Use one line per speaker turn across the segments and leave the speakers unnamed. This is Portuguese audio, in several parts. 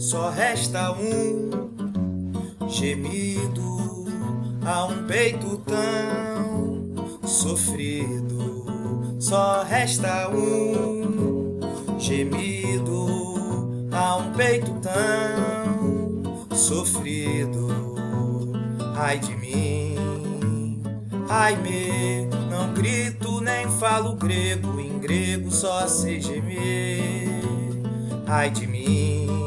só resta um gemido a um peito tão sofrido. Só resta um gemido a um peito tão sofrido. Ai de mim, ai me, não grito nem falo grego, em grego só sei gemer. Ai de mim,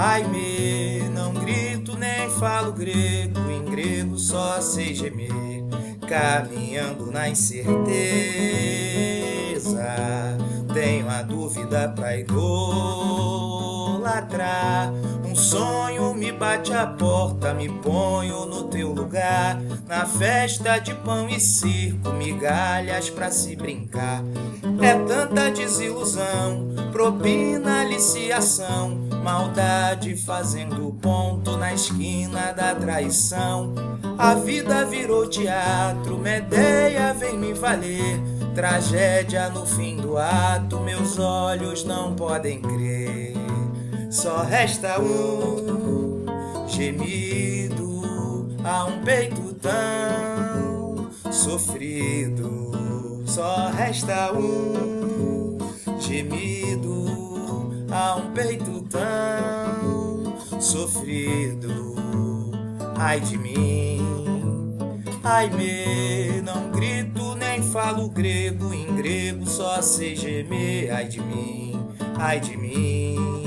ai me, não grito nem falo grego, em grego só sei gemer. Caminhando na incerteza, tenho a dúvida pra idolatrar. Um sonho me bate a porta, me ponho no teu lugar. Na festa de pão e circo, migalhas pra se brincar. É tanta desilusão, propina aliciação, maldade fazendo ponto na esquina da traição. A vida virou teatro, Medeia vem me valer. Tragédia no fim do ato, meus olhos não podem crer. Só resta um gemido a um peito tão sofrido. Só resta um gemido a um peito tão sofrido. Ai de mim, ai me, não grito nem falo grego, em grego só sei gemer. Ai de mim, ai de mim,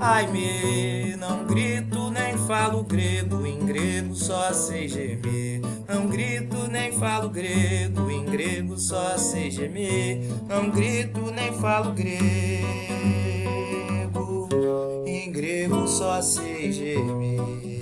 ai me, não grito nem falo grego, em grego só sei gemer. Não grito nem falo grego, em grego só sei gemer. Não grito nem falo grego, em grego só sei gemer.